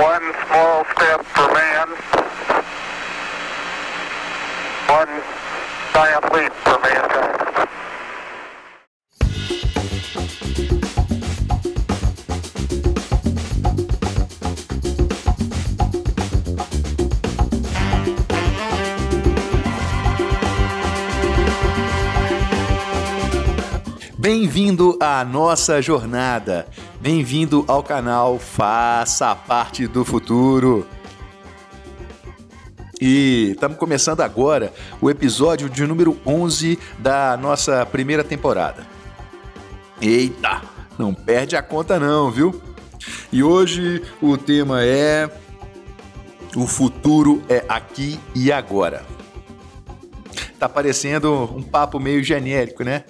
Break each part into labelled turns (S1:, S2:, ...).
S1: One small step for man, one giant leap for mankind.
S2: Bem-vindo à nossa jornada. Bem-vindo ao canal Faça Parte do Futuro. E estamos começando agora o episódio de número 11 da nossa primeira temporada. Eita, não perde a conta não, viu? E hoje o tema é o futuro é aqui e agora. Tá parecendo um papo meio genérico, né?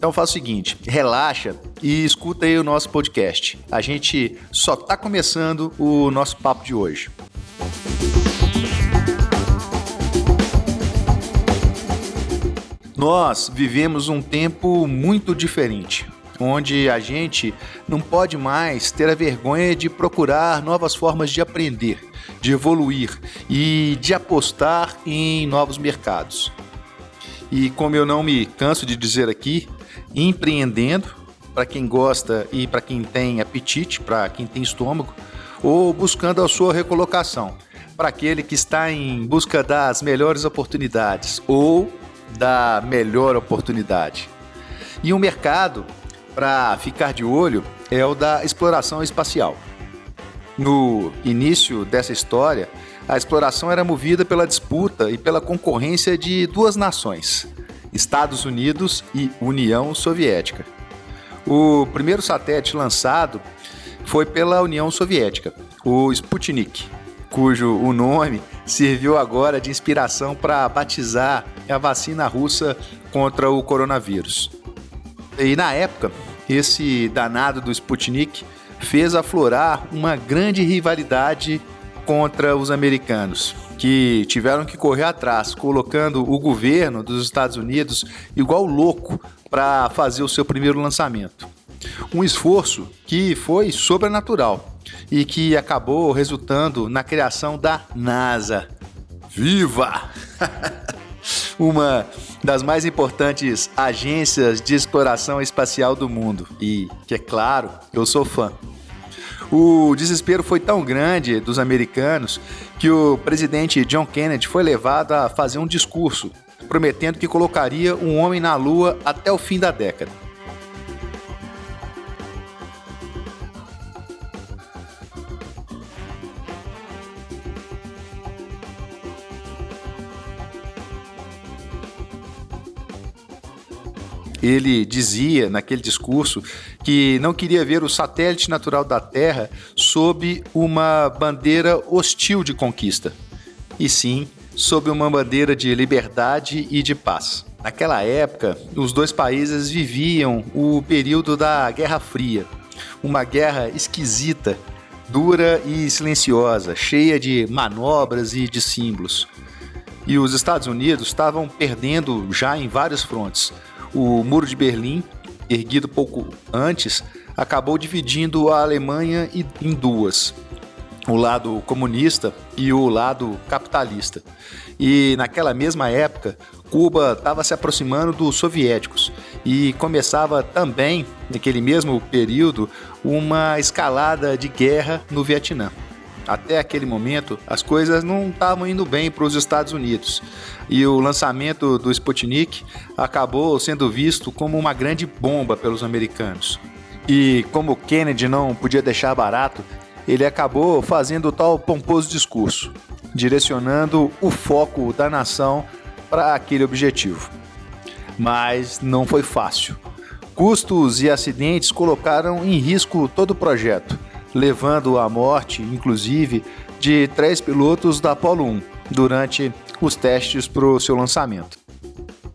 S2: Então faz o seguinte, relaxa e escuta aí o nosso podcast. A gente só está começando o nosso papo de hoje. Nós vivemos um tempo muito diferente, onde a gente não pode mais ter a vergonha de procurar novas formas de aprender, de evoluir e de apostar em novos mercados. E como eu não me canso de dizer aqui, empreendendo para quem gosta e para quem tem apetite, para quem tem estômago, ou buscando a sua recolocação, para aquele que está em busca das melhores oportunidades ou da melhor oportunidade. E um mercado para ficar de olho é o da exploração espacial. No início dessa história, a exploração era movida pela disputa e pela concorrência de duas nações, Estados Unidos e União Soviética. O primeiro satélite lançado foi pela União Soviética, o Sputnik, cujo o nome serviu agora de inspiração para batizar a vacina russa contra o coronavírus. E na época, esse danado do Sputnik fez aflorar uma grande rivalidade contra os americanos, que tiveram que correr atrás, colocando o governo dos Estados Unidos igual louco para fazer o seu primeiro lançamento. Um esforço que foi sobrenatural e que acabou resultando na criação da NASA. Viva! Uma das mais importantes agências de exploração espacial do mundo e que, é claro, eu sou fã. O desespero foi tão grande dos americanos que o presidente John Kennedy foi levado a fazer um discurso prometendo que colocaria um homem na Lua até o fim da década. Ele dizia naquele discurso que não queria ver o satélite natural da Terra sob uma bandeira hostil de conquista, e sim sob uma bandeira de liberdade e de paz. Naquela época, os dois países viviam o período da Guerra Fria, uma guerra esquisita, dura e silenciosa, cheia de manobras e de símbolos. E os Estados Unidos estavam perdendo já em vários frontes o Muro de Berlim, erguido pouco antes, acabou dividindo a Alemanha em duas, o lado comunista e o lado capitalista. E naquela mesma época, Cuba estava se aproximando dos soviéticos e começava também, naquele mesmo período, uma escalada de guerra no Vietnã. Até aquele momento, as coisas não estavam indo bem para os Estados Unidos e o lançamento do Sputnik acabou sendo visto como uma grande bomba pelos americanos. E como Kennedy não podia deixar barato, ele acabou fazendo o tal pomposo discurso, direcionando o foco da nação para aquele objetivo. Mas não foi fácil. Custos e acidentes colocaram em risco todo o projeto levando à morte, inclusive, de três pilotos da Apollo 1 durante os testes para o seu lançamento.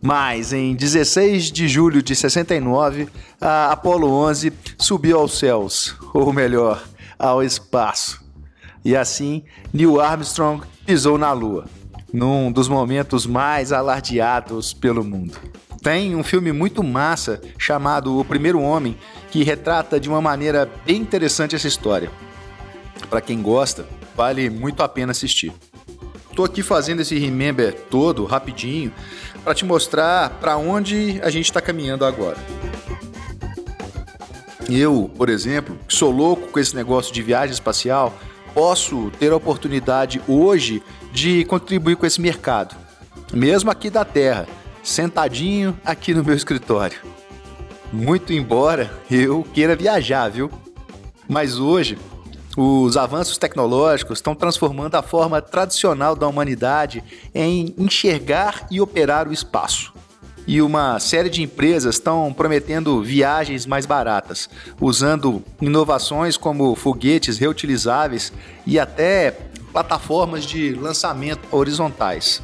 S2: Mas em 16 de julho de 69, a Apollo 11 subiu aos céus, ou melhor, ao espaço. E assim, Neil Armstrong pisou na Lua, num dos momentos mais alardeados pelo mundo. Tem um filme muito massa chamado O Primeiro Homem, que retrata de uma maneira bem interessante essa história. Para quem gosta, vale muito a pena assistir. Tô aqui fazendo esse remember todo rapidinho para te mostrar para onde a gente está caminhando agora. Eu, por exemplo, que sou louco com esse negócio de viagem espacial, posso ter a oportunidade hoje de contribuir com esse mercado, mesmo aqui da Terra, sentadinho aqui no meu escritório. Muito embora eu queira viajar, viu? Mas hoje, os avanços tecnológicos estão transformando a forma tradicional da humanidade em enxergar e operar o espaço e uma série de empresas estão prometendo viagens mais baratas, usando inovações como foguetes reutilizáveis e até plataformas de lançamento horizontais.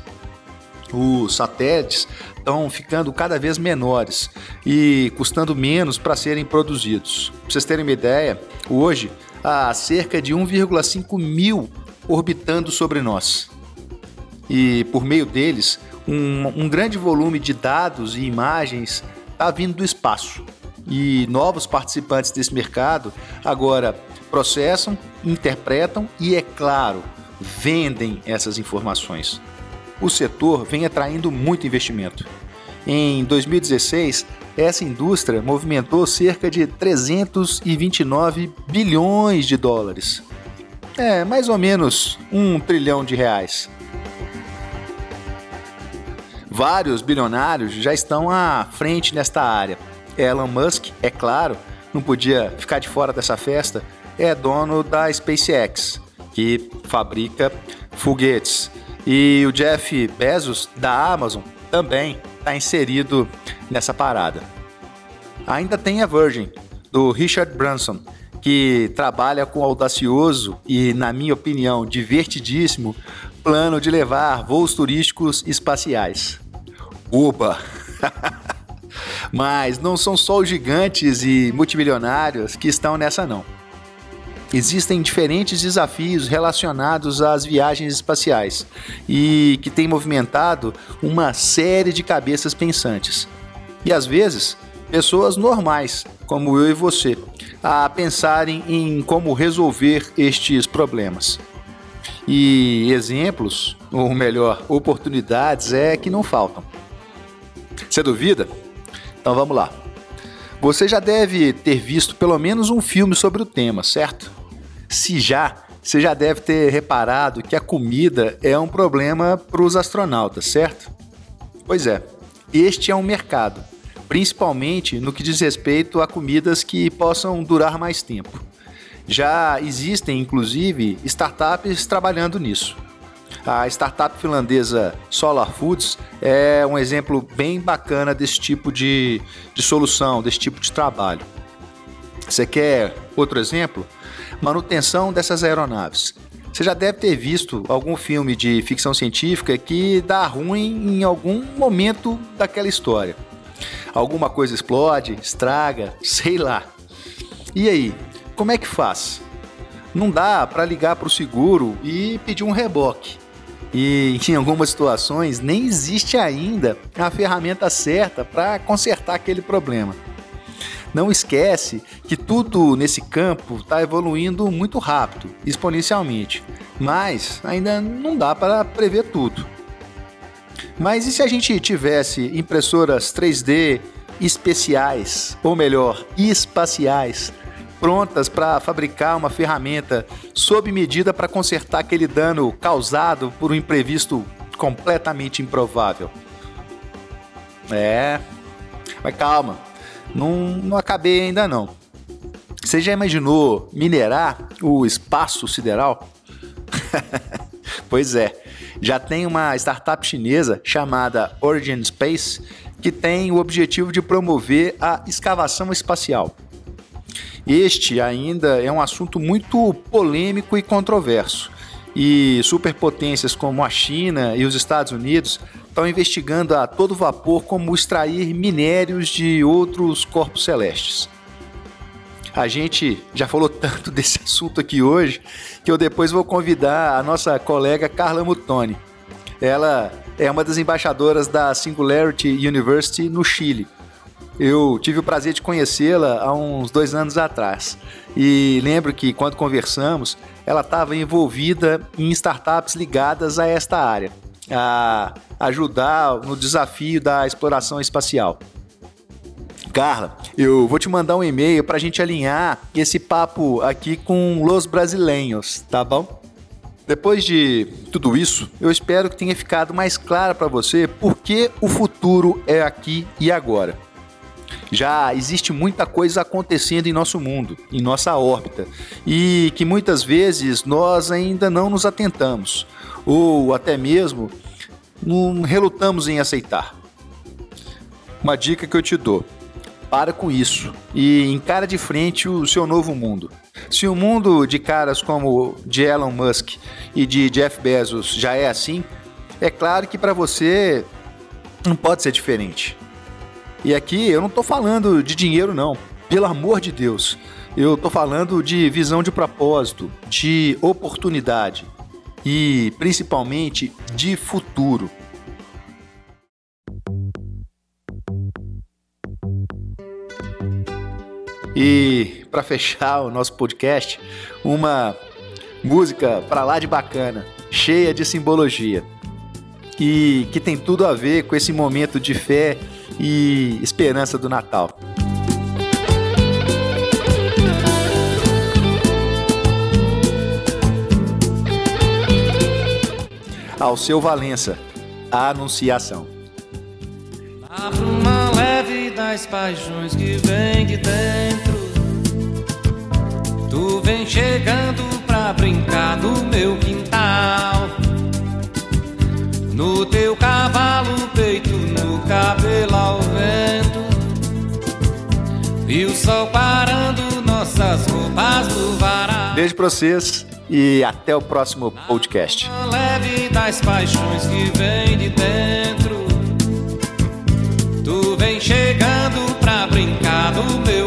S2: Os satélites estão ficando cada vez menores e custando menos para serem produzidos. Para vocês terem uma ideia, hoje há cerca de 1,5 mil orbitando sobre nós. E por meio deles, um, um grande volume de dados e imagens está vindo do espaço. E novos participantes desse mercado agora processam, interpretam e, é claro, vendem essas informações. O setor vem atraindo muito investimento. Em 2016, essa indústria movimentou cerca de 329 bilhões de dólares. É mais ou menos um trilhão de reais. Vários bilionários já estão à frente nesta área. Elon Musk, é claro, não podia ficar de fora dessa festa, é dono da SpaceX, que fabrica foguetes. E o Jeff Bezos, da Amazon, também está inserido nessa parada. Ainda tem a Virgin, do Richard Branson, que trabalha com audacioso e, na minha opinião, divertidíssimo plano de levar voos turísticos espaciais. Uba! Mas não são só os gigantes e multimilionários que estão nessa não. Existem diferentes desafios relacionados às viagens espaciais e que têm movimentado uma série de cabeças pensantes. E às vezes, pessoas normais, como eu e você, a pensarem em como resolver estes problemas. E exemplos, ou melhor, oportunidades, é que não faltam. Você duvida? Então vamos lá. Você já deve ter visto pelo menos um filme sobre o tema, certo? Se já, você já deve ter reparado que a comida é um problema para os astronautas, certo? Pois é, este é um mercado, principalmente no que diz respeito a comidas que possam durar mais tempo. Já existem, inclusive, startups trabalhando nisso. A startup finlandesa Solar Foods é um exemplo bem bacana desse tipo de, de solução, desse tipo de trabalho. Você quer outro exemplo? Manutenção dessas aeronaves. Você já deve ter visto algum filme de ficção científica que dá ruim em algum momento daquela história. Alguma coisa explode, estraga, sei lá. E aí, como é que faz? Não dá para ligar para o seguro e pedir um reboque. E em algumas situações nem existe ainda a ferramenta certa para consertar aquele problema. Não esquece que tudo nesse campo está evoluindo muito rápido, exponencialmente, mas ainda não dá para prever tudo. Mas e se a gente tivesse impressoras 3D especiais, ou melhor, espaciais, prontas para fabricar uma ferramenta sob medida para consertar aquele dano causado por um imprevisto completamente improvável. É, mas calma, não, não acabei ainda não. Você já imaginou minerar o espaço sideral? pois é, já tem uma startup chinesa chamada Origin Space que tem o objetivo de promover a escavação espacial. Este ainda é um assunto muito polêmico e controverso. E superpotências como a China e os Estados Unidos estão investigando a todo vapor como extrair minérios de outros corpos celestes. A gente já falou tanto desse assunto aqui hoje que eu depois vou convidar a nossa colega Carla Mutoni. Ela é uma das embaixadoras da Singularity University no Chile Eu tive o prazer de conhecê-la há uns dois anos atrás. E lembro que quando conversamos, ela estava envolvida em startups ligadas a esta área, a ajudar no desafio da exploração espacial. Carla, eu vou te mandar um e-mail para a gente alinhar esse papo aqui com los brasileiros, tá bom? Depois de tudo isso, eu espero que tenha ficado mais claro para você por que o futuro é aqui e agora. Já existe muita coisa acontecendo em nosso mundo, em nossa órbita, e que muitas vezes nós ainda não nos atentamos, ou até mesmo não relutamos em aceitar. Uma dica que eu te dou: para com isso e encara de frente o seu novo mundo. Se o mundo de caras como de Elon Musk e de Jeff Bezos já é assim, é claro que para você não pode ser diferente. E aqui eu não estou falando de dinheiro, não. Pelo amor de Deus. Eu estou falando de visão de propósito, de oportunidade e principalmente de futuro. E para fechar o nosso podcast, uma música para lá de bacana, cheia de simbologia e que tem tudo a ver com esse momento de fé e esperança do Natal. Ao seu Valença, a Anunciação.
S3: Abra uma leve das paixões que vem de dentro. Tu vem chegando pra brincar no meu quintal. No teu cavalo, peito, no cabelo E o sol parando nossas roupas no varal.
S2: Beijo pra vocês e até o próximo podcast.
S3: Leve das paixões que vem de dentro. Tu vem chegando pra brincar no meu